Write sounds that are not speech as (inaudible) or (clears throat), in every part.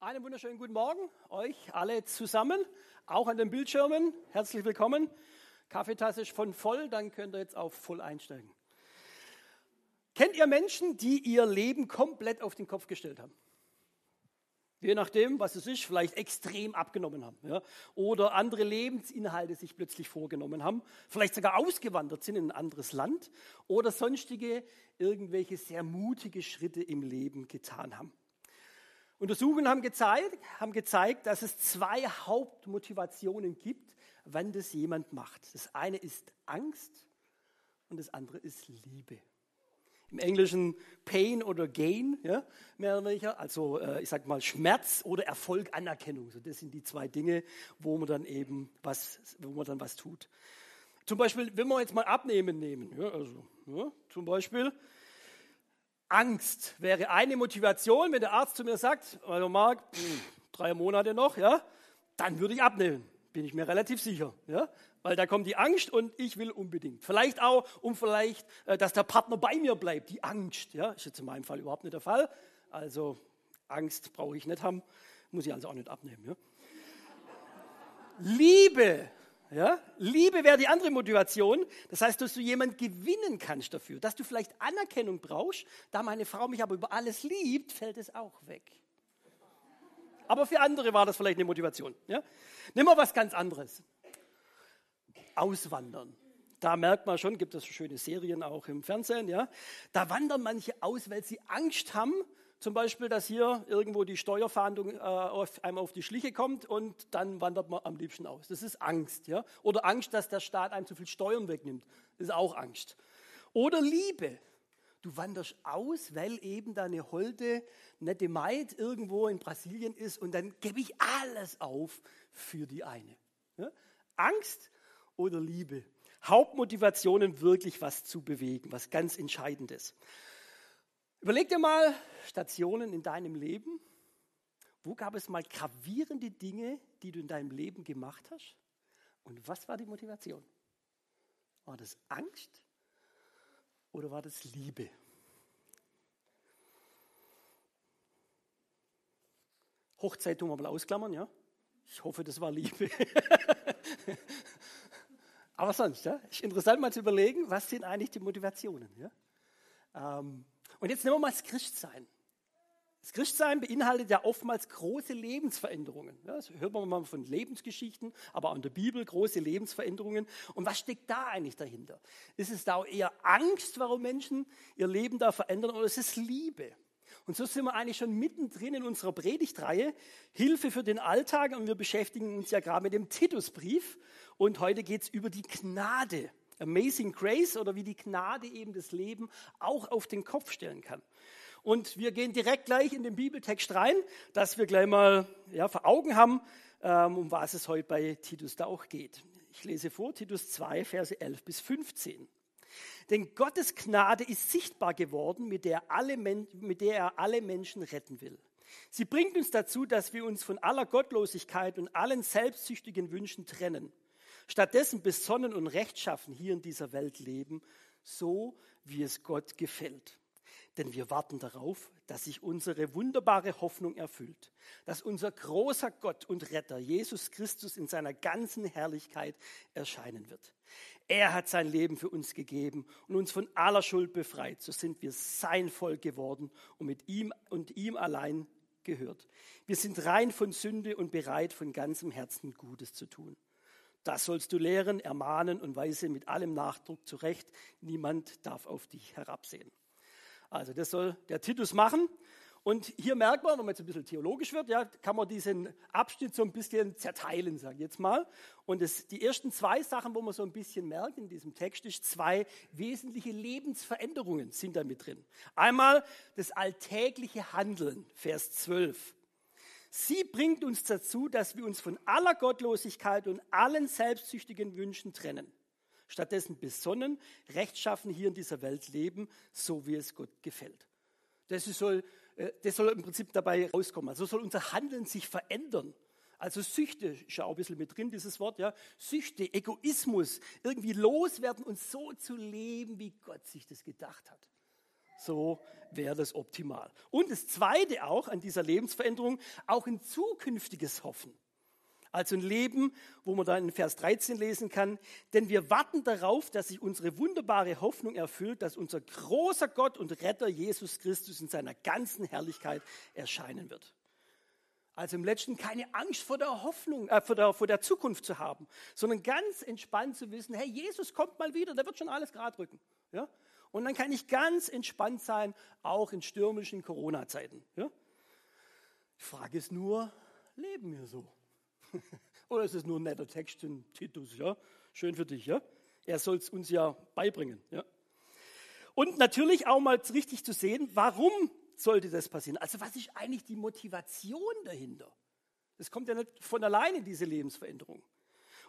Einen wunderschönen guten Morgen euch alle zusammen, auch an den Bildschirmen. Herzlich willkommen. Kaffeetasse ist von voll, dann könnt ihr jetzt auf voll einsteigen. Kennt ihr Menschen, die ihr Leben komplett auf den Kopf gestellt haben? Je nachdem, was es ist, vielleicht extrem abgenommen haben. Ja? Oder andere Lebensinhalte sich plötzlich vorgenommen haben. Vielleicht sogar ausgewandert sind in ein anderes Land. Oder sonstige, irgendwelche sehr mutige Schritte im Leben getan haben. Untersuchungen haben gezeigt, haben gezeigt, dass es zwei Hauptmotivationen gibt, wenn das jemand macht. Das eine ist Angst und das andere ist Liebe. Im Englischen Pain oder Gain, ja, mehr oder weniger. Also äh, ich sag mal Schmerz oder Erfolg, Anerkennung. So, das sind die zwei Dinge, wo man dann eben was, wo man dann was tut. Zum Beispiel, wenn wir jetzt mal Abnehmen nehmen, ja, also ja, zum Beispiel Angst wäre eine Motivation, wenn der Arzt zu mir sagt, also Marc, drei Monate noch, ja, dann würde ich abnehmen, bin ich mir relativ sicher, ja, weil da kommt die Angst und ich will unbedingt. Vielleicht auch, um vielleicht, äh, dass der Partner bei mir bleibt, die Angst, ja, ist jetzt in meinem Fall überhaupt nicht der Fall. Also Angst brauche ich nicht haben, muss ich also auch nicht abnehmen. Ja. Liebe ja? Liebe wäre die andere Motivation. Das heißt, dass du jemanden gewinnen kannst dafür, dass du vielleicht Anerkennung brauchst. Da meine Frau mich aber über alles liebt, fällt es auch weg. Aber für andere war das vielleicht eine Motivation. Ja? Nimm mal was ganz anderes. Auswandern. Da merkt man schon, gibt es schöne Serien auch im Fernsehen. Ja? Da wandern manche aus, weil sie Angst haben, zum Beispiel, dass hier irgendwo die Steuerfahndung äh, auf, einem auf die Schliche kommt und dann wandert man am liebsten aus. Das ist Angst. Ja? Oder Angst, dass der Staat einem zu viel Steuern wegnimmt. Das ist auch Angst. Oder Liebe. Du wanderst aus, weil eben deine holde, nette Maid irgendwo in Brasilien ist und dann gebe ich alles auf für die eine. Ja? Angst oder Liebe. Hauptmotivationen, wirklich was zu bewegen, was ganz Entscheidendes. Überleg dir mal Stationen in deinem Leben. Wo gab es mal gravierende Dinge, die du in deinem Leben gemacht hast? Und was war die Motivation? War das Angst oder war das Liebe? Hochzeit tun wir mal ausklammern, ja? Ich hoffe, das war Liebe. (laughs) Aber sonst, ja? Ist interessant mal zu überlegen, was sind eigentlich die Motivationen, ja? Ähm, und jetzt nehmen wir mal das Christsein. Das Christsein beinhaltet ja oftmals große Lebensveränderungen. Das hört man mal von Lebensgeschichten, aber auch in der Bibel große Lebensveränderungen. Und was steckt da eigentlich dahinter? Ist es da eher Angst, warum Menschen ihr Leben da verändern, oder ist es Liebe? Und so sind wir eigentlich schon mittendrin in unserer Predigtreihe Hilfe für den Alltag und wir beschäftigen uns ja gerade mit dem Titusbrief und heute geht es über die Gnade. Amazing Grace oder wie die Gnade eben das Leben auch auf den Kopf stellen kann. Und wir gehen direkt gleich in den Bibeltext rein, dass wir gleich mal ja, vor Augen haben, ähm, um was es heute bei Titus da auch geht. Ich lese vor, Titus 2, Verse 11 bis 15. Denn Gottes Gnade ist sichtbar geworden, mit der, alle, mit der er alle Menschen retten will. Sie bringt uns dazu, dass wir uns von aller Gottlosigkeit und allen selbstsüchtigen Wünschen trennen Stattdessen besonnen und rechtschaffen hier in dieser Welt leben, so wie es Gott gefällt. Denn wir warten darauf, dass sich unsere wunderbare Hoffnung erfüllt, dass unser großer Gott und Retter Jesus Christus in seiner ganzen Herrlichkeit erscheinen wird. Er hat sein Leben für uns gegeben und uns von aller Schuld befreit. So sind wir sein Volk geworden und mit ihm und ihm allein gehört. Wir sind rein von Sünde und bereit, von ganzem Herzen Gutes zu tun. Das sollst du lehren, ermahnen und weise mit allem Nachdruck zurecht. Niemand darf auf dich herabsehen. Also das soll der Titus machen. Und hier merkt man, wenn man jetzt ein bisschen theologisch wird, ja, kann man diesen Abschnitt so ein bisschen zerteilen, sage ich jetzt mal. Und das, die ersten zwei Sachen, wo man so ein bisschen merkt in diesem Text, ist zwei wesentliche Lebensveränderungen sind da mit drin. Einmal das alltägliche Handeln, Vers 12. Sie bringt uns dazu, dass wir uns von aller Gottlosigkeit und allen selbstsüchtigen Wünschen trennen. Stattdessen besonnen, rechtschaffen hier in dieser Welt leben, so wie es Gott gefällt. Das soll, äh, das soll im Prinzip dabei rauskommen. Also soll unser Handeln sich verändern. Also Süchte ist ja auch ein bisschen mit drin, dieses Wort, ja. Süchte, Egoismus, irgendwie loswerden und so zu leben, wie Gott sich das gedacht hat. So wäre das optimal. Und das Zweite auch an dieser Lebensveränderung, auch ein zukünftiges Hoffen. Also ein Leben, wo man dann in Vers 13 lesen kann, denn wir warten darauf, dass sich unsere wunderbare Hoffnung erfüllt, dass unser großer Gott und Retter Jesus Christus in seiner ganzen Herrlichkeit erscheinen wird. Also im letzten keine Angst vor der Hoffnung, äh, vor, der, vor der Zukunft zu haben, sondern ganz entspannt zu wissen, hey, Jesus kommt mal wieder, der wird schon alles gerade rücken. Ja? Und dann kann ich ganz entspannt sein, auch in stürmischen Corona-Zeiten. Ja? Die Frage ist nur, leben wir so? (laughs) Oder ist es nur ein netter Text in Titus? Ja? Schön für dich. Ja? Er soll es uns ja beibringen. Ja? Und natürlich auch mal richtig zu sehen, warum sollte das passieren? Also was ist eigentlich die Motivation dahinter? Das kommt ja nicht von alleine, diese Lebensveränderung.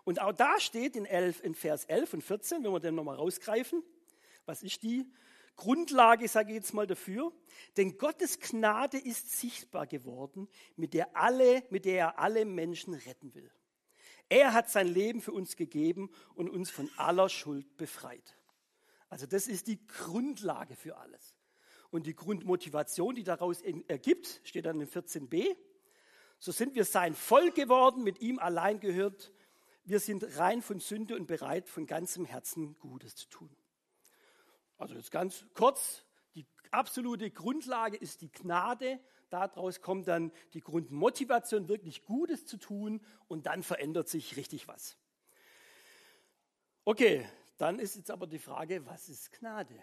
Und auch da steht in, 11, in Vers 11 und 14, wenn wir den nochmal rausgreifen, was ist die Grundlage, sage ich jetzt mal dafür? Denn Gottes Gnade ist sichtbar geworden, mit der, alle, mit der er alle Menschen retten will. Er hat sein Leben für uns gegeben und uns von aller Schuld befreit. Also das ist die Grundlage für alles. Und die Grundmotivation, die daraus ergibt, steht dann in 14b. So sind wir sein Volk geworden, mit ihm allein gehört. Wir sind rein von Sünde und bereit, von ganzem Herzen Gutes zu tun. Also jetzt ganz kurz, die absolute Grundlage ist die Gnade. Daraus kommt dann die Grundmotivation, wirklich Gutes zu tun und dann verändert sich richtig was. Okay, dann ist jetzt aber die Frage, was ist Gnade?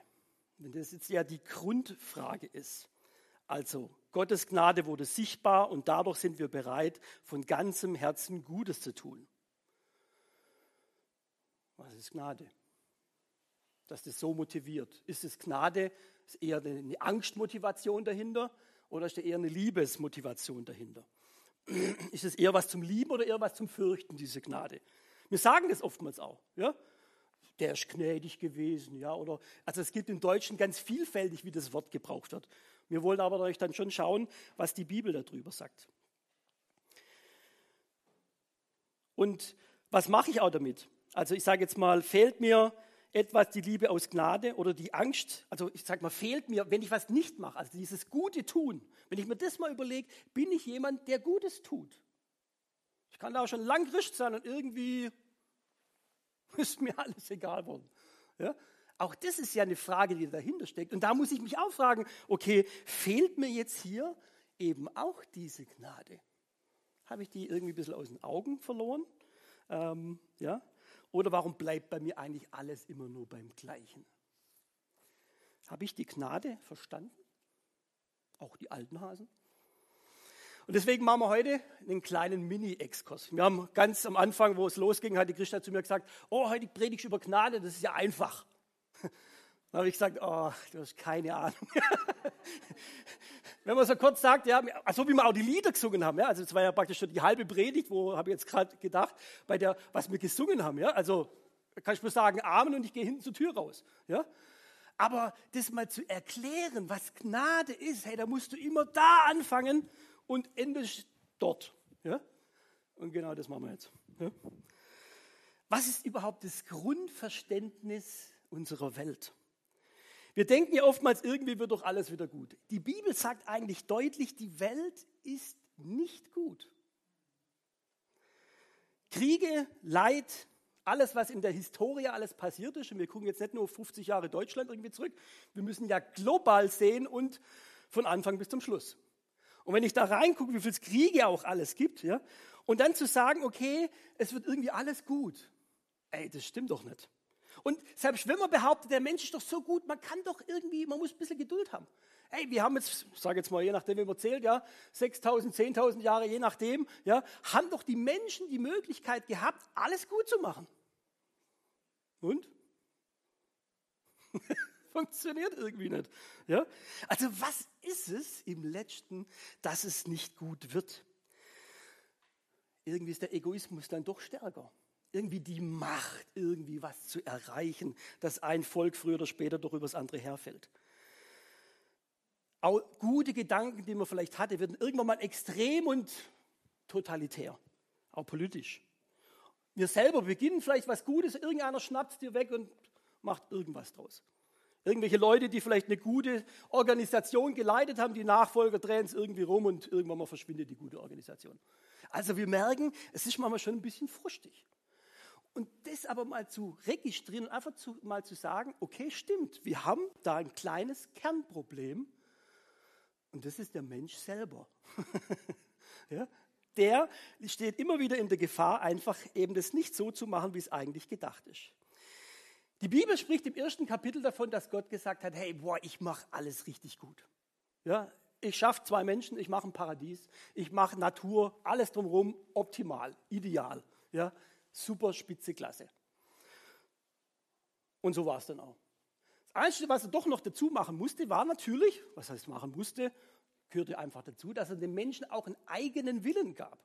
Wenn das jetzt ja die Grundfrage ist. Also Gottes Gnade wurde sichtbar und dadurch sind wir bereit, von ganzem Herzen Gutes zu tun. Was ist Gnade? Dass das so motiviert. Ist es Gnade? Ist eher eine Angstmotivation dahinter oder ist da eher eine Liebesmotivation dahinter? (clears throat) Ist es eher was zum Lieben oder eher was zum Fürchten, diese Gnade? Wir sagen das oftmals auch. Ja? Der ist gnädig gewesen. Ja? Oder, also es gibt im Deutschen ganz vielfältig, wie das Wort gebraucht wird. Wir wollen aber euch dann schon schauen, was die Bibel darüber sagt. Und was mache ich auch damit? Also ich sage jetzt mal, fehlt mir etwas die Liebe aus Gnade oder die Angst, also ich sage mal, fehlt mir, wenn ich was nicht mache, also dieses Gute tun. Wenn ich mir das mal überlege, bin ich jemand, der Gutes tut? Ich kann da auch schon lang Christ sein und irgendwie (laughs) ist mir alles egal worden. Ja? Auch das ist ja eine Frage, die dahinter steckt. Und da muss ich mich auch fragen, okay, fehlt mir jetzt hier eben auch diese Gnade? Habe ich die irgendwie ein bisschen aus den Augen verloren? Ähm, ja? Oder warum bleibt bei mir eigentlich alles immer nur beim Gleichen? Habe ich die Gnade verstanden? Auch die alten Hasen? Und deswegen machen wir heute einen kleinen Mini-Exkurs. Wir haben ganz am Anfang, wo es losging, hat die Christa zu mir gesagt, oh, heute predige ich über Gnade, das ist ja einfach. Dann habe ich gesagt, oh, du hast keine Ahnung. (laughs) Wenn man so kurz sagt, ja, so wie wir auch die Lieder gesungen haben, ja, also es war ja praktisch schon die halbe Predigt, wo habe ich jetzt gerade gedacht, bei der, was wir gesungen haben, ja, also kann ich nur sagen, Amen und ich gehe hinten zur Tür raus, ja. Aber das mal zu erklären, was Gnade ist, hey, da musst du immer da anfangen und endest dort, ja. Und genau das machen wir jetzt. Ja? Was ist überhaupt das Grundverständnis unserer Welt? Wir denken ja oftmals, irgendwie wird doch alles wieder gut. Die Bibel sagt eigentlich deutlich, die Welt ist nicht gut. Kriege, Leid, alles, was in der Historie alles passiert ist, und wir gucken jetzt nicht nur auf 50 Jahre Deutschland irgendwie zurück, wir müssen ja global sehen und von Anfang bis zum Schluss. Und wenn ich da reingucke, wie viel Kriege auch alles gibt, ja, und dann zu sagen, okay, es wird irgendwie alles gut, ey, das stimmt doch nicht. Und selbst wenn man behauptet, der Mensch ist doch so gut, man kann doch irgendwie, man muss ein bisschen Geduld haben. Hey, wir haben jetzt, ich sage jetzt mal, je nachdem, wie man zählt, ja, 6.000, 10.000 Jahre, je nachdem, ja, haben doch die Menschen die Möglichkeit gehabt, alles gut zu machen. Und? (laughs) Funktioniert irgendwie nicht. Ja? Also was ist es im letzten, dass es nicht gut wird? Irgendwie ist der Egoismus dann doch stärker irgendwie die Macht, irgendwie was zu erreichen, dass ein Volk früher oder später doch über das andere herfällt. Auch gute Gedanken, die man vielleicht hatte, werden irgendwann mal extrem und totalitär, auch politisch. Wir selber beginnen vielleicht was Gutes, irgendeiner schnappt dir weg und macht irgendwas draus. Irgendwelche Leute, die vielleicht eine gute Organisation geleitet haben, die Nachfolger drehen es irgendwie rum und irgendwann mal verschwindet die gute Organisation. Also wir merken, es ist manchmal schon ein bisschen frustig. Und das aber mal zu registrieren und einfach zu, mal zu sagen, okay, stimmt, wir haben da ein kleines Kernproblem und das ist der Mensch selber. (laughs) ja, der steht immer wieder in der Gefahr, einfach eben das nicht so zu machen, wie es eigentlich gedacht ist. Die Bibel spricht im ersten Kapitel davon, dass Gott gesagt hat, hey, boah, ich mache alles richtig gut. Ja, ich schaffe zwei Menschen, ich mache ein Paradies, ich mache Natur, alles drumherum optimal, ideal. Ja, super spitze Klasse. Und so war es dann auch. Das Einzige, was er doch noch dazu machen musste, war natürlich, was heißt machen musste, gehörte einfach dazu, dass er den Menschen auch einen eigenen Willen gab.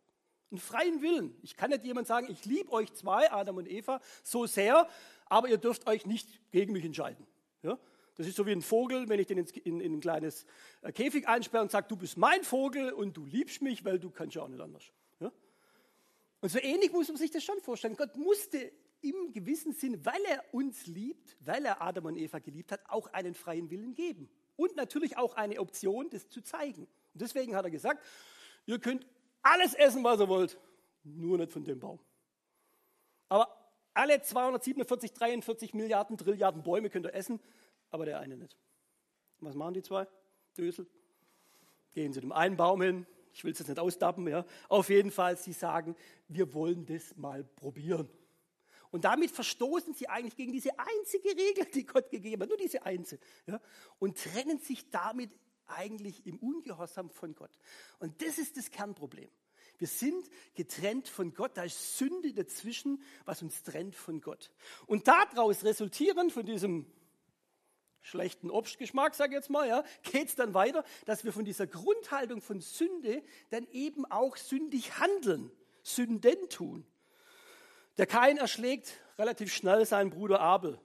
Einen freien Willen. Ich kann nicht jemand sagen, ich liebe euch zwei, Adam und Eva, so sehr, aber ihr dürft euch nicht gegen mich entscheiden. Ja? Das ist so wie ein Vogel, wenn ich den in, in ein kleines äh, Käfig einsperre und sage, du bist mein Vogel und du liebst mich, weil du kannst ja auch nicht anders. Und so ähnlich muss man sich das schon vorstellen. Gott musste im gewissen Sinn, weil er uns liebt, weil er Adam und Eva geliebt hat, auch einen freien Willen geben. Und natürlich auch eine Option, das zu zeigen. Und deswegen hat er gesagt, ihr könnt alles essen, was ihr wollt, nur nicht von dem Baum. Aber alle 247, 43 Milliarden, Trilliarden Bäume könnt ihr essen, aber der eine nicht. Was machen die zwei? Dösel. Gehen zu dem einen Baum hin, ich will es jetzt nicht ausdappen, ja. Auf jeden Fall, sie sagen, wir wollen das mal probieren. Und damit verstoßen sie eigentlich gegen diese einzige Regel, die Gott gegeben hat, nur diese einzige, ja, und trennen sich damit eigentlich im Ungehorsam von Gott. Und das ist das Kernproblem. Wir sind getrennt von Gott, da ist Sünde dazwischen, was uns trennt von Gott. Und daraus resultierend von diesem schlechten Obstgeschmack, sage ich jetzt mal, ja, geht es dann weiter, dass wir von dieser Grundhaltung von Sünde dann eben auch sündig handeln, Sünden tun. Der Kain erschlägt relativ schnell seinen Bruder Abel.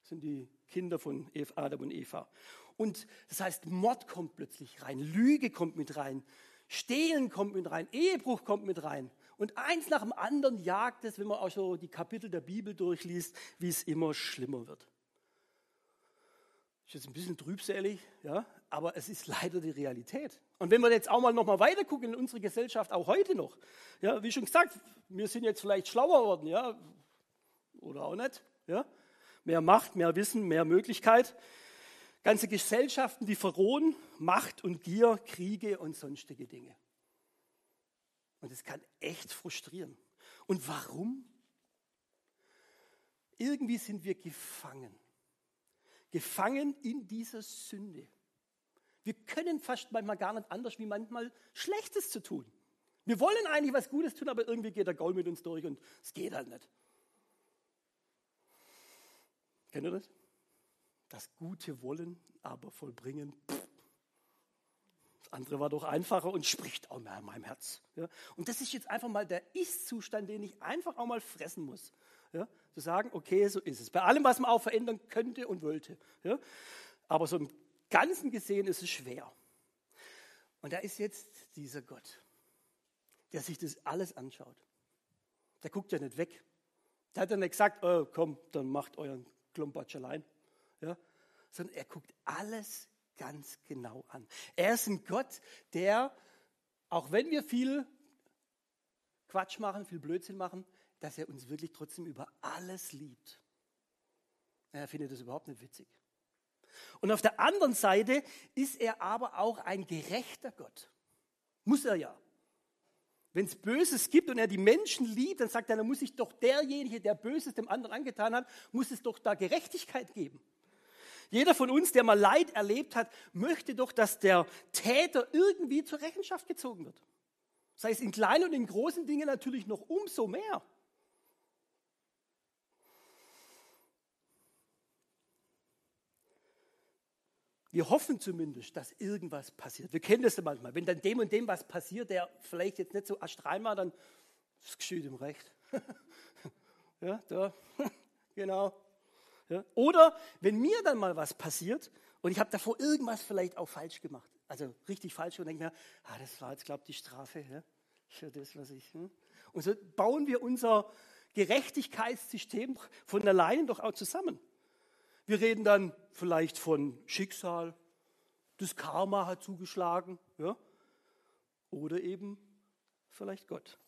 Das sind die Kinder von Adam und Eva. Und das heißt, Mord kommt plötzlich rein, Lüge kommt mit rein, Stehlen kommt mit rein, Ehebruch kommt mit rein. Und eins nach dem anderen jagt es, wenn man auch so die Kapitel der Bibel durchliest, wie es immer schlimmer wird. Ist jetzt ein bisschen trübselig, ja, aber es ist leider die Realität. Und wenn wir jetzt auch mal noch mal weiter gucken in unsere Gesellschaft, auch heute noch, ja, wie schon gesagt, wir sind jetzt vielleicht schlauer geworden, ja, oder auch nicht, ja, mehr Macht, mehr Wissen, mehr Möglichkeit. Ganze Gesellschaften, die verrohen Macht und Gier, Kriege und sonstige Dinge. Und es kann echt frustrieren. Und warum? Irgendwie sind wir gefangen. Gefangen in dieser Sünde. Wir können fast manchmal gar nicht anders, wie manchmal Schlechtes zu tun. Wir wollen eigentlich was Gutes tun, aber irgendwie geht der Gaul mit uns durch und es geht halt nicht. Kennt ihr das? das Gute wollen, aber vollbringen. Das andere war doch einfacher und spricht auch mehr in meinem Herz. Ja? Und das ist jetzt einfach mal der Ist-Zustand, den ich einfach auch mal fressen muss. Ja? Zu sagen, okay, so ist es. Bei allem, was man auch verändern könnte und wollte. Ja? Aber so im Ganzen gesehen ist es schwer. Und da ist jetzt dieser Gott, der sich das alles anschaut. Der guckt ja nicht weg. Der hat ja nicht gesagt, oh, komm, dann macht euren Klumpatsch allein ja, sondern er guckt alles ganz genau an. Er ist ein Gott, der, auch wenn wir viel Quatsch machen, viel Blödsinn machen, dass er uns wirklich trotzdem über alles liebt. Er findet das überhaupt nicht witzig. Und auf der anderen Seite ist er aber auch ein gerechter Gott. Muss er ja. Wenn es Böses gibt und er die Menschen liebt, dann sagt er, dann muss sich doch derjenige, der Böses dem anderen angetan hat, muss es doch da Gerechtigkeit geben. Jeder von uns, der mal Leid erlebt hat, möchte doch, dass der Täter irgendwie zur Rechenschaft gezogen wird. Sei es in kleinen und in großen Dingen natürlich noch umso mehr. Wir hoffen zumindest, dass irgendwas passiert. Wir kennen das ja manchmal. Wenn dann dem und dem was passiert, der vielleicht jetzt nicht so astrein war, dann ist es geschieht ihm recht. (laughs) ja, da, (laughs) genau. Ja? Oder wenn mir dann mal was passiert und ich habe davor irgendwas vielleicht auch falsch gemacht, also richtig falsch und denke mir, ah, das war jetzt, glaube ich, die Strafe ja? für das, was ich. Hm? Und so bauen wir unser Gerechtigkeitssystem von alleine doch auch zusammen. Wir reden dann vielleicht von Schicksal, das Karma hat zugeschlagen, ja? oder eben vielleicht Gott.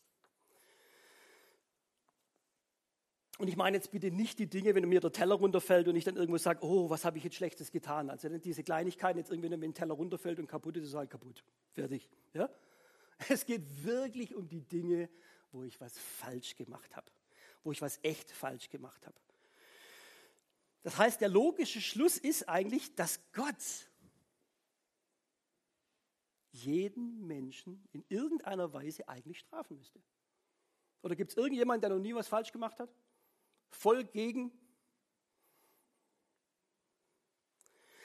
Und ich meine jetzt bitte nicht die Dinge, wenn mir der Teller runterfällt und ich dann irgendwo sage, oh, was habe ich jetzt Schlechtes getan? Also diese Kleinigkeiten, jetzt irgendwie, wenn ein Teller runterfällt und kaputt ist, ist halt kaputt. Fertig. Ja? Es geht wirklich um die Dinge, wo ich was falsch gemacht habe. Wo ich was echt falsch gemacht habe. Das heißt, der logische Schluss ist eigentlich, dass Gott jeden Menschen in irgendeiner Weise eigentlich strafen müsste. Oder gibt es irgendjemanden, der noch nie was falsch gemacht hat? voll gegen.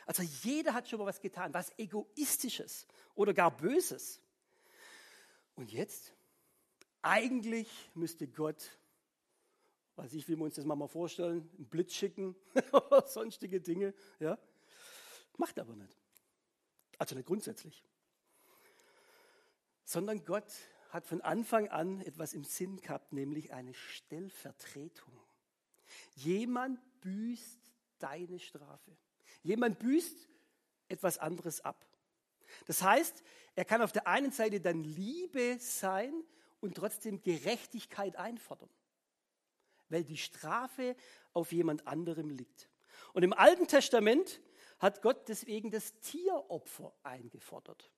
Also jeder hat schon mal was getan, was egoistisches oder gar böses. Und jetzt, eigentlich müsste Gott, weiß ich, wie wir uns das mal vorstellen, einen Blitz schicken (laughs) sonstige Dinge, ja, macht aber nicht. Also nicht grundsätzlich. Sondern Gott hat von Anfang an etwas im Sinn gehabt, nämlich eine Stellvertretung. Jemand büßt deine Strafe. Jemand büßt etwas anderes ab. Das heißt, er kann auf der einen Seite dann Liebe sein und trotzdem Gerechtigkeit einfordern, weil die Strafe auf jemand anderem liegt. Und im Alten Testament hat Gott deswegen das Tieropfer eingefordert,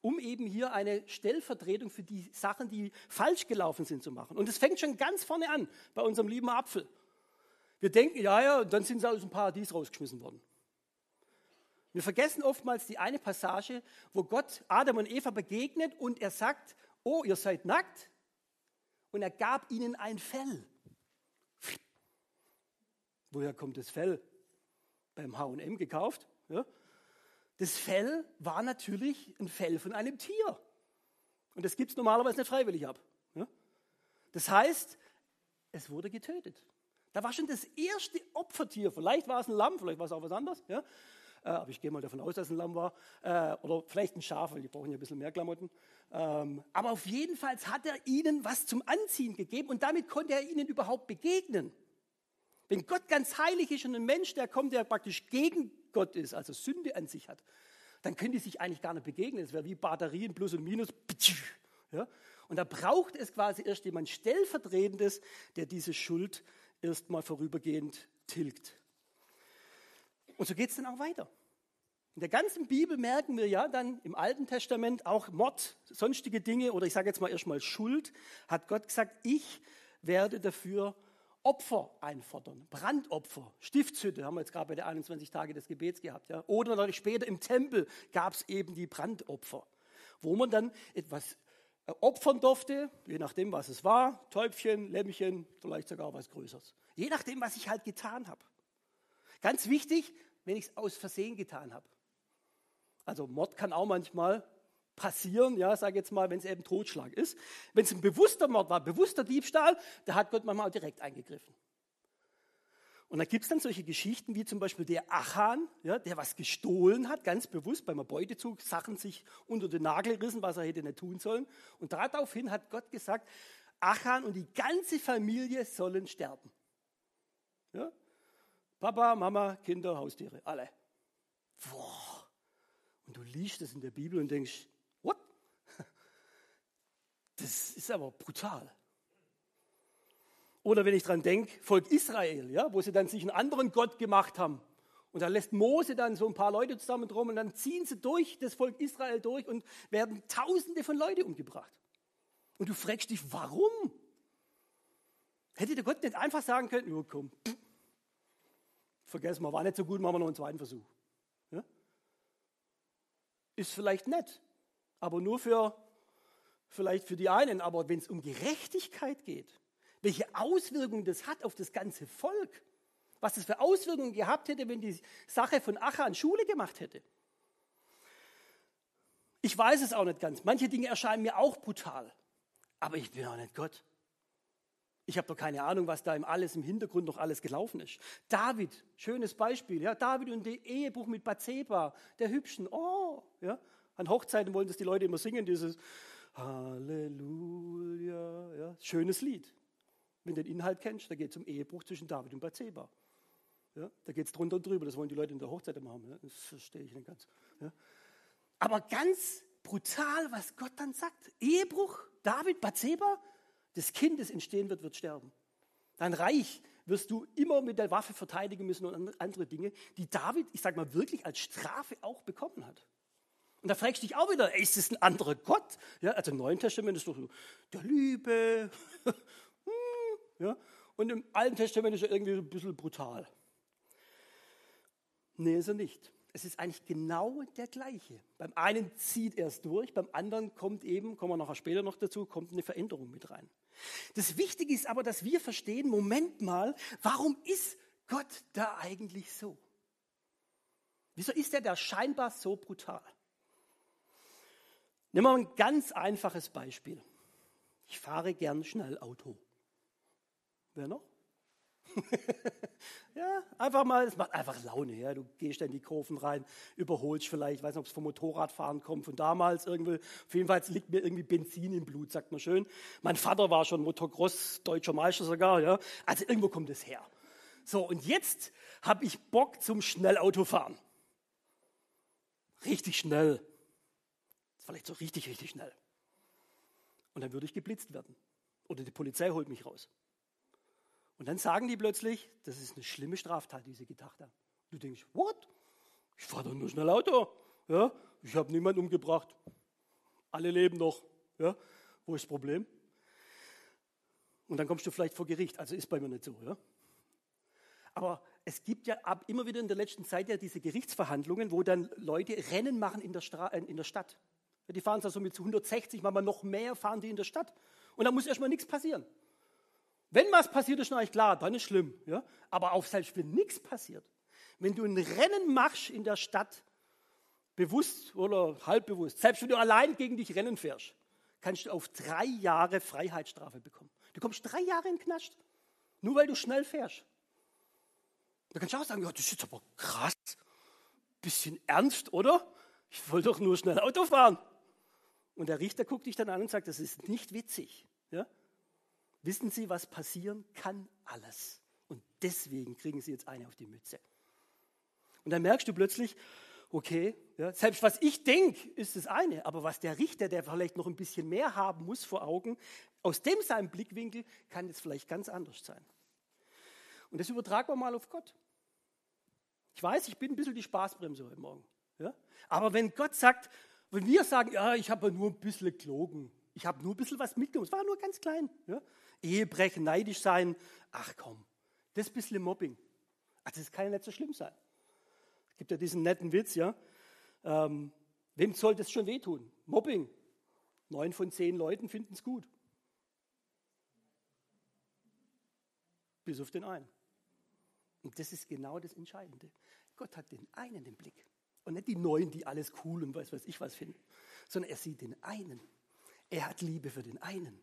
um eben hier eine Stellvertretung für die Sachen, die falsch gelaufen sind, zu machen. Und es fängt schon ganz vorne an bei unserem lieben Apfel. Wir denken, ja, ja, und dann sind sie aus dem Paradies rausgeschmissen worden. Wir vergessen oftmals die eine Passage, wo Gott Adam und Eva begegnet und er sagt, oh, ihr seid nackt. Und er gab ihnen ein Fell. Woher kommt das Fell? Beim H&M gekauft. Ja? Das Fell war natürlich ein Fell von einem Tier. Und das gibt es normalerweise nicht freiwillig ab. Ja? Das heißt, es wurde getötet. Da war schon das erste Opfertier. Vielleicht war es ein Lamm, vielleicht war es auch was anderes. Ja? Äh, aber ich gehe mal davon aus, dass es ein Lamm war. Äh, oder vielleicht ein Schaf, weil die brauchen ja ein bisschen mehr Klamotten. Ähm, aber auf jeden Fall hat er ihnen was zum Anziehen gegeben und damit konnte er ihnen überhaupt begegnen. Wenn Gott ganz heilig ist und ein Mensch, der kommt, der praktisch gegen Gott ist, also Sünde an sich hat, dann können die sich eigentlich gar nicht begegnen. Es wäre wie Batterien plus und minus. Ja? Und da braucht es quasi erst jemand Stellvertretendes, der diese Schuld erstmal vorübergehend tilgt. Und so geht es dann auch weiter. In der ganzen Bibel merken wir ja dann im Alten Testament auch Mord, sonstige Dinge oder ich sage jetzt mal erstmal Schuld, hat Gott gesagt, ich werde dafür Opfer einfordern, Brandopfer, Stiftshütte, haben wir jetzt gerade bei der 21 Tage des Gebets gehabt. Ja? Oder natürlich später im Tempel gab es eben die Brandopfer, wo man dann etwas opfern durfte, je nachdem, was es war, Täubchen, Lämmchen, vielleicht sogar was Größeres. Je nachdem, was ich halt getan habe. Ganz wichtig, wenn ich es aus Versehen getan habe. Also Mord kann auch manchmal passieren, ja, sage jetzt mal, wenn es eben Totschlag ist. Wenn es ein bewusster Mord war, bewusster Diebstahl, da hat Gott manchmal auch direkt eingegriffen. Und da gibt es dann solche Geschichten wie zum Beispiel der Achan, ja, der was gestohlen hat, ganz bewusst beim Beutezug, Sachen sich unter den Nagel rissen, was er hätte nicht tun sollen. Und daraufhin hat Gott gesagt, Achan und die ganze Familie sollen sterben. Ja? Papa, Mama, Kinder, Haustiere, alle. Boah. Du liest das in der Bibel und denkst, what? (laughs) Das ist aber brutal. Oder wenn ich dran denke, Volk Israel, ja, wo sie dann sich einen anderen Gott gemacht haben. Und da lässt Mose dann so ein paar Leute zusammen drum und dann ziehen sie durch das Volk Israel durch und werden Tausende von Leuten umgebracht. Und du fragst dich, warum? Hätte der Gott nicht einfach sagen können, oh, komm, vergessen wir, war nicht so gut, machen wir noch einen zweiten Versuch. Ist vielleicht nett, aber nur für, vielleicht für die einen. Aber wenn es um Gerechtigkeit geht, welche Auswirkungen das hat auf das ganze Volk. Was das für Auswirkungen gehabt hätte, wenn die Sache von Achan Schule gemacht hätte. Ich weiß es auch nicht ganz. Manche Dinge erscheinen mir auch brutal. Aber ich bin auch nicht Gott. Ich habe doch keine Ahnung, was da im alles im Hintergrund noch alles gelaufen ist. David, schönes Beispiel, ja, David und der Ehebruch mit Bathseba, der Hübschen. Oh, ja, an Hochzeiten wollen das die Leute immer singen, dieses Halleluja, ja, schönes Lied wenn du den Inhalt kennst, da geht es um Ehebruch zwischen David und Bathseba. Ja? Da geht es drunter und drüber. Das wollen die Leute in der Hochzeit immer haben. Ja? Das verstehe ich nicht ganz. Ja? Aber ganz brutal, was Gott dann sagt. Ehebruch, David, Bathseba, das Kind, das entstehen wird, wird sterben. Dein Reich wirst du immer mit der Waffe verteidigen müssen und andere Dinge, die David, ich sage mal, wirklich als Strafe auch bekommen hat. Und da fragst du dich auch wieder, ist es ein anderer Gott? Ja, also im Neuen Testament ist doch so der Liebe. (laughs) Hm, ja, und im Alten Testament ist er irgendwie ein bisschen brutal. Nee, ist er nicht. Es ist eigentlich genau der gleiche. Beim einen zieht er es durch, beim anderen kommt eben, kommen wir nachher später noch dazu, kommt eine Veränderung mit rein. Das Wichtige ist aber, dass wir verstehen, Moment mal, warum ist Gott da eigentlich so? Wieso ist er da scheinbar so brutal? Nehmen wir ein ganz einfaches Beispiel. Ich fahre gern schnell Auto. Wer noch? (laughs) ja, einfach mal, es macht einfach Laune. Ja. Du gehst in die Kurven rein, überholst vielleicht, ich weiß nicht, ob es vom Motorradfahren kommt, von damals irgendwie. Auf jeden Fall liegt mir irgendwie Benzin im Blut, sagt man schön. Mein Vater war schon Motocross, deutscher Meister sogar. Ja. Also irgendwo kommt es her. So, und jetzt habe ich Bock zum Schnellautofahren. Richtig schnell. Vielleicht so richtig, richtig schnell. Und dann würde ich geblitzt werden. Oder die Polizei holt mich raus. Und dann sagen die plötzlich, das ist eine schlimme Straftat, die sie gedacht haben. Du denkst, what? Ich fahre doch nur schnell Auto. Ja? Ich habe niemanden umgebracht. Alle leben noch. Ja? Wo ist das Problem? Und dann kommst du vielleicht vor Gericht. Also ist bei mir nicht so. Ja? Aber es gibt ja ab, immer wieder in der letzten Zeit ja diese Gerichtsverhandlungen, wo dann Leute Rennen machen in der, Stra äh, in der Stadt. Ja, die fahren so mit 160, manchmal noch mehr fahren die in der Stadt. Und da muss erstmal nichts passieren. Wenn was passiert, ist eigentlich klar, dann ist schlimm. Ja? Aber auch selbst wenn nichts passiert, wenn du ein Rennen machst in der Stadt, bewusst oder halbbewusst, selbst wenn du allein gegen dich Rennen fährst, kannst du auf drei Jahre Freiheitsstrafe bekommen. Du kommst drei Jahre in den Knast, nur weil du schnell fährst. Da kannst du auch sagen, ja, das ist jetzt aber krass, bisschen ernst, oder? Ich wollte doch nur schnell Auto fahren. Und der Richter guckt dich dann an und sagt, das ist nicht witzig. Ja? Wissen Sie, was passieren kann? Alles. Und deswegen kriegen Sie jetzt eine auf die Mütze. Und dann merkst du plötzlich, okay, ja, selbst was ich denke, ist das eine, aber was der Richter, der vielleicht noch ein bisschen mehr haben muss vor Augen, aus dem seinem Blickwinkel kann es vielleicht ganz anders sein. Und das übertragen wir mal auf Gott. Ich weiß, ich bin ein bisschen die Spaßbremse heute Morgen. Ja? Aber wenn Gott sagt, wenn wir sagen, ja, ich habe nur ein bisschen gelogen, ich habe nur ein bisschen was mitgenommen, es war nur ganz klein. Ja? Ehebrechen, neidisch sein. Ach komm, das ist ein bisschen Mobbing. Also das kann ja nicht so schlimm sein. Es gibt ja diesen netten Witz, ja. Ähm, wem soll das schon wehtun? Mobbing. Neun von zehn Leuten finden es gut. Bis auf den einen. Und das ist genau das Entscheidende. Gott hat den einen im Blick. Und nicht die Neuen, die alles cool und weiß was ich was finden. Sondern er sieht den einen. Er hat Liebe für den einen.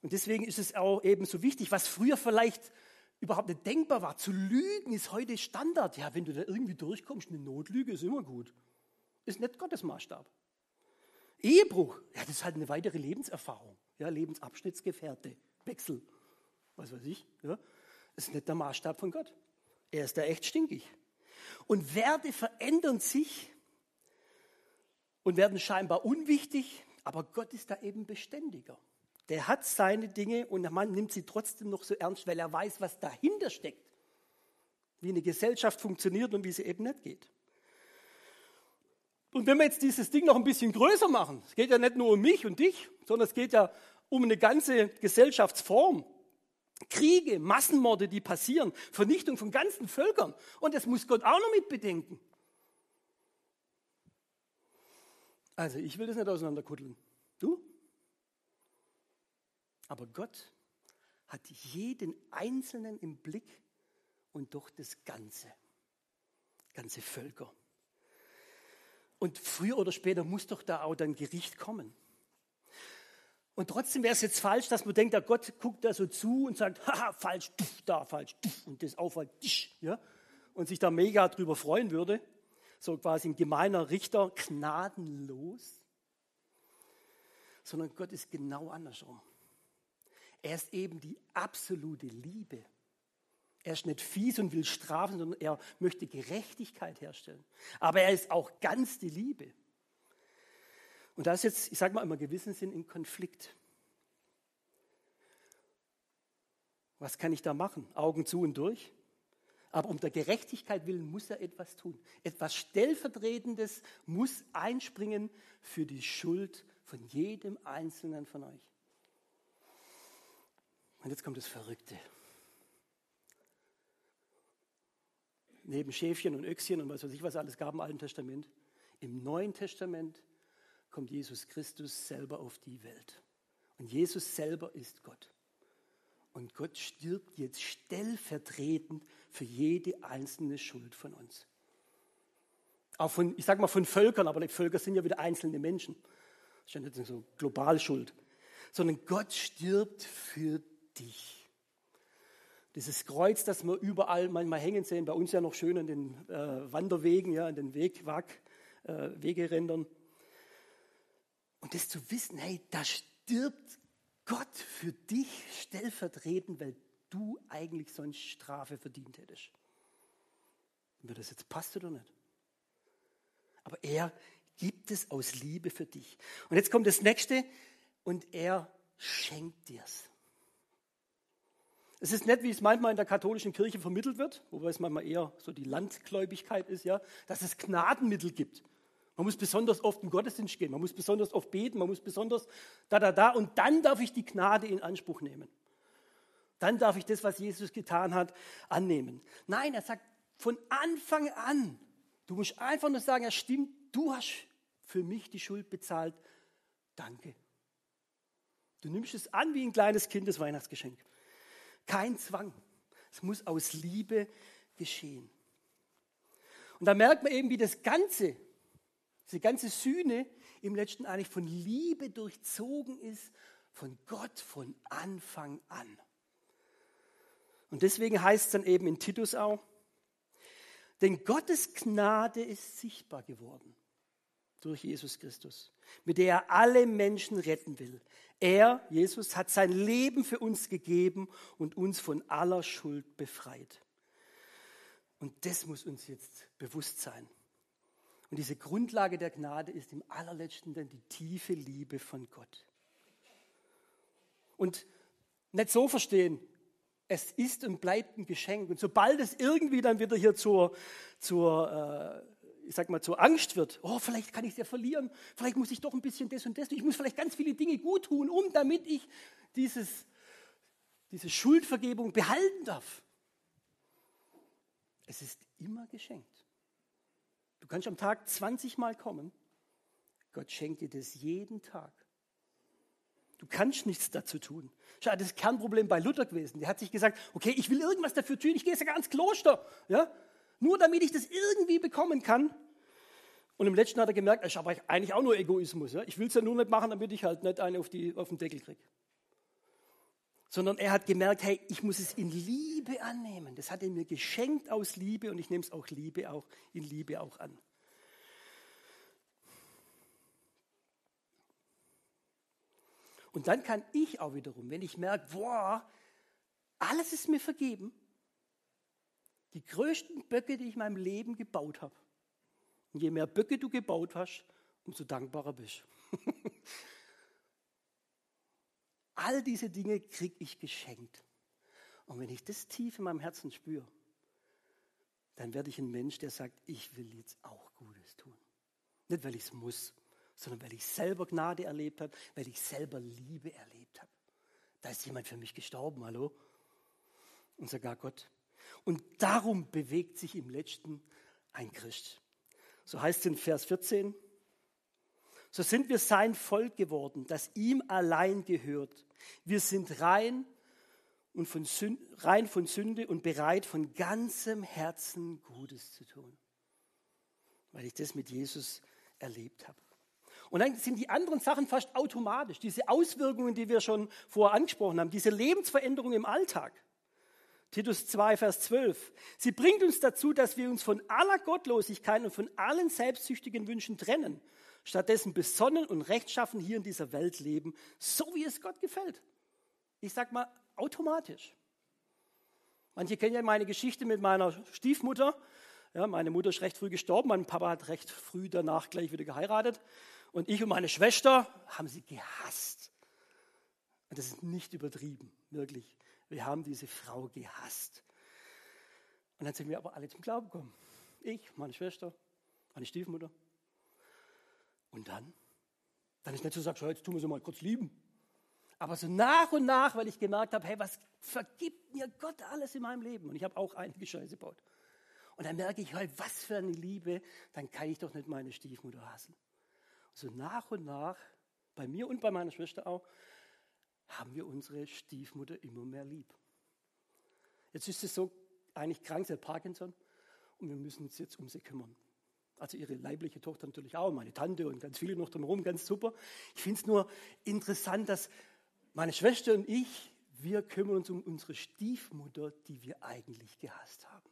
Und deswegen ist es auch eben so wichtig, was früher vielleicht überhaupt nicht denkbar war. Zu lügen ist heute Standard. Ja, wenn du da irgendwie durchkommst, eine Notlüge ist immer gut. Ist nicht Gottes Maßstab. Ehebruch, ja, das ist halt eine weitere Lebenserfahrung. Ja, Lebensabschnittsgefährte, Wechsel, was weiß ich. Ja, ist nicht der Maßstab von Gott. Er ist da echt stinkig. Und Werte verändern sich und werden scheinbar unwichtig, aber Gott ist da eben beständiger der hat seine Dinge und der Mann nimmt sie trotzdem noch so ernst, weil er weiß, was dahinter steckt. Wie eine Gesellschaft funktioniert und wie sie eben nicht geht. Und wenn wir jetzt dieses Ding noch ein bisschen größer machen, es geht ja nicht nur um mich und dich, sondern es geht ja um eine ganze Gesellschaftsform. Kriege, Massenmorde, die passieren, Vernichtung von ganzen Völkern. Und das muss Gott auch noch mit bedenken. Also ich will das nicht auseinanderkuddeln. Du? Aber Gott hat jeden Einzelnen im Blick und doch das Ganze, ganze Völker. Und früher oder später muss doch da auch dann Gericht kommen. Und trotzdem wäre es jetzt falsch, dass man denkt, der Gott guckt da so zu und sagt, haha, falsch, da falsch, und das auch falsch, ja, und sich da mega drüber freuen würde. So quasi ein gemeiner Richter, gnadenlos. Sondern Gott ist genau andersrum. Er ist eben die absolute Liebe. Er ist nicht fies und will strafen, sondern er möchte Gerechtigkeit herstellen. Aber er ist auch ganz die Liebe. Und da ist jetzt, ich sage mal, immer gewissen Sinn in Konflikt. Was kann ich da machen? Augen zu und durch? Aber um der Gerechtigkeit willen muss er etwas tun. Etwas Stellvertretendes muss einspringen für die Schuld von jedem Einzelnen von euch. Und jetzt kommt das Verrückte. Neben Schäfchen und Öchschen und was weiß ich, was alles gab im Alten Testament, im Neuen Testament kommt Jesus Christus selber auf die Welt. Und Jesus selber ist Gott. Und Gott stirbt jetzt stellvertretend für jede einzelne Schuld von uns. Auch von, ich sage mal von Völkern, aber die Völker sind ja wieder einzelne Menschen. Das ist ja nicht so global Schuld. Sondern Gott stirbt für dich. Dieses Kreuz, das wir überall manchmal hängen sehen, bei uns ja noch schön an den äh, Wanderwegen, ja, an den Wegwag, äh, Wegerändern. Und das zu wissen, hey, da stirbt Gott für dich stellvertretend, weil du eigentlich sonst Strafe verdient hättest. Wird das jetzt passt oder nicht? Aber er gibt es aus Liebe für dich. Und jetzt kommt das nächste und er schenkt dir's. Es ist nicht, wie es manchmal in der katholischen Kirche vermittelt wird, wobei es manchmal eher so die Landgläubigkeit ist, ja, dass es Gnadenmittel gibt. Man muss besonders oft in Gottesdienst gehen, man muss besonders oft beten, man muss besonders da, da, da und dann darf ich die Gnade in Anspruch nehmen. Dann darf ich das, was Jesus getan hat, annehmen. Nein, er sagt von Anfang an, du musst einfach nur sagen, ja stimmt, du hast für mich die Schuld bezahlt. Danke. Du nimmst es an wie ein kleines Kind das Weihnachtsgeschenk. Kein Zwang. Es muss aus Liebe geschehen. Und da merkt man eben, wie das Ganze diese ganze Sühne im letzten eigentlich von Liebe durchzogen ist, von Gott von Anfang an. Und deswegen heißt es dann eben in Titus auch, denn Gottes Gnade ist sichtbar geworden durch Jesus Christus, mit der er alle Menschen retten will. Er, Jesus, hat sein Leben für uns gegeben und uns von aller Schuld befreit. Und das muss uns jetzt bewusst sein. Und diese Grundlage der Gnade ist im allerletzten dann die tiefe Liebe von Gott. Und nicht so verstehen, es ist und bleibt ein Geschenk. Und sobald es irgendwie dann wieder hier zur, zur äh, ich sag mal, zur Angst wird, oh, vielleicht kann ich es ja verlieren, vielleicht muss ich doch ein bisschen das und das, ich muss vielleicht ganz viele Dinge gut tun, um damit ich dieses, diese Schuldvergebung behalten darf. Es ist immer geschenkt. Du kannst am Tag 20 Mal kommen. Gott schenkt dir das jeden Tag. Du kannst nichts dazu tun. Schau, das Kernproblem bei Luther gewesen. Der hat sich gesagt, okay, ich will irgendwas dafür tun, ich gehe sogar ans Kloster. Ja? Nur damit ich das irgendwie bekommen kann. Und im letzten hat er gemerkt, ich habe eigentlich auch nur Egoismus. Ja? Ich will es ja nur nicht machen, damit ich halt nicht einen auf, die, auf den Deckel kriege sondern er hat gemerkt, hey, ich muss es in Liebe annehmen. Das hat er mir geschenkt aus Liebe und ich nehme es auch Liebe auch in Liebe auch an. Und dann kann ich auch wiederum, wenn ich merke, boah, alles ist mir vergeben, die größten Böcke, die ich in meinem Leben gebaut habe. Und je mehr Böcke du gebaut hast, umso dankbarer bist. (laughs) All diese Dinge kriege ich geschenkt. Und wenn ich das tief in meinem Herzen spüre, dann werde ich ein Mensch, der sagt, ich will jetzt auch Gutes tun. Nicht, weil ich es muss, sondern weil ich selber Gnade erlebt habe, weil ich selber Liebe erlebt habe. Da ist jemand für mich gestorben, hallo? Und sogar Gott. Und darum bewegt sich im letzten ein Christ. So heißt es in Vers 14, so sind wir sein Volk geworden, das ihm allein gehört. Wir sind rein, und von Sünde, rein von Sünde und bereit von ganzem Herzen Gutes zu tun, weil ich das mit Jesus erlebt habe. Und dann sind die anderen Sachen fast automatisch, diese Auswirkungen, die wir schon vorher angesprochen haben, diese Lebensveränderung im Alltag. Titus 2, Vers 12. Sie bringt uns dazu, dass wir uns von aller Gottlosigkeit und von allen selbstsüchtigen Wünschen trennen stattdessen besonnen und rechtschaffen hier in dieser Welt leben, so wie es Gott gefällt. Ich sage mal automatisch. Manche kennen ja meine Geschichte mit meiner Stiefmutter. Ja, meine Mutter ist recht früh gestorben, mein Papa hat recht früh danach gleich wieder geheiratet. Und ich und meine Schwester haben sie gehasst. Und das ist nicht übertrieben, wirklich. Wir haben diese Frau gehasst. Und dann sind wir aber alle zum Glauben gekommen. Ich, meine Schwester, meine Stiefmutter. Und dann? Dann ist nicht so, sagst, jetzt tun wir sie mal kurz lieben. Aber so nach und nach, weil ich gemerkt habe, hey, was vergibt mir Gott alles in meinem Leben? Und ich habe auch einige Scheiße gebaut. Und dann merke ich, hey, was für eine Liebe, dann kann ich doch nicht meine Stiefmutter hassen. Und so nach und nach, bei mir und bei meiner Schwester auch, haben wir unsere Stiefmutter immer mehr lieb. Jetzt ist es so, eigentlich krank, sie hat Parkinson und wir müssen uns jetzt um sie kümmern. Also ihre leibliche Tochter natürlich auch, meine Tante und ganz viele noch drumherum, ganz super. Ich finde es nur interessant, dass meine Schwester und ich, wir kümmern uns um unsere Stiefmutter, die wir eigentlich gehasst haben.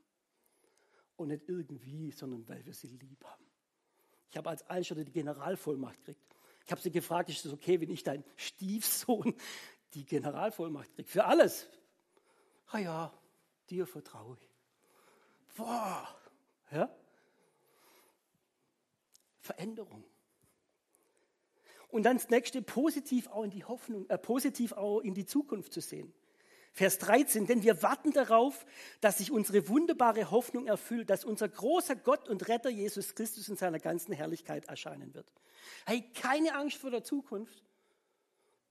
Und nicht irgendwie, sondern weil wir sie lieb haben. Ich habe als Einschütter die Generalvollmacht gekriegt. Ich habe sie gefragt, ist es okay, wenn ich dein Stiefsohn die Generalvollmacht kriege? Für alles. Ah ja, dir vertraue ich. Boah, ja? Veränderung. Und dann das nächste, positiv auch in die Hoffnung, äh, positiv auch in die Zukunft zu sehen. Vers 13, denn wir warten darauf, dass sich unsere wunderbare Hoffnung erfüllt, dass unser großer Gott und Retter Jesus Christus in seiner ganzen Herrlichkeit erscheinen wird. Hey, keine Angst vor der Zukunft.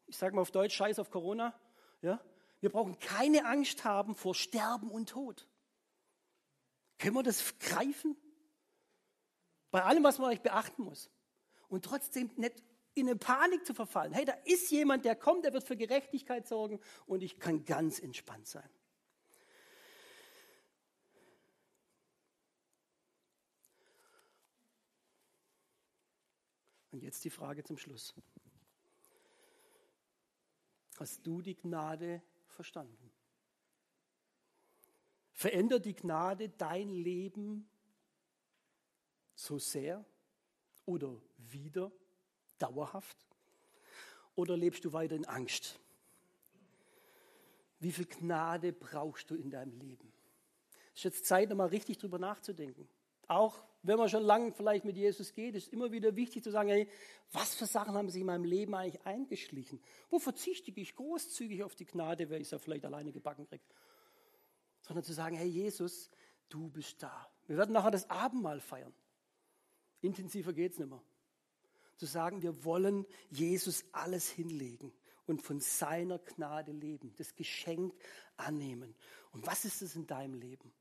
Ich sage mal auf Deutsch, scheiß auf Corona. Ja? Wir brauchen keine Angst haben vor Sterben und Tod. Können wir das greifen? Bei allem, was man euch beachten muss. Und trotzdem nicht in eine Panik zu verfallen. Hey, da ist jemand, der kommt, der wird für Gerechtigkeit sorgen und ich kann ganz entspannt sein. Und jetzt die Frage zum Schluss. Hast du die Gnade verstanden? Verändert die Gnade dein Leben so sehr oder wieder? dauerhaft? Oder lebst du weiter in Angst? Wie viel Gnade brauchst du in deinem Leben? Es ist jetzt Zeit, nochmal richtig drüber nachzudenken. Auch wenn man schon lange vielleicht mit Jesus geht, ist immer wieder wichtig zu sagen, hey, was für Sachen haben sich in meinem Leben eigentlich eingeschlichen? Wo verzichte ich großzügig auf die Gnade, weil ich es ja vielleicht alleine gebacken kriege? Sondern zu sagen, hey Jesus, du bist da. Wir werden nachher das Abendmahl feiern. Intensiver geht es nicht mehr zu sagen, wir wollen Jesus alles hinlegen und von seiner Gnade leben, das Geschenk annehmen. Und was ist es in deinem Leben?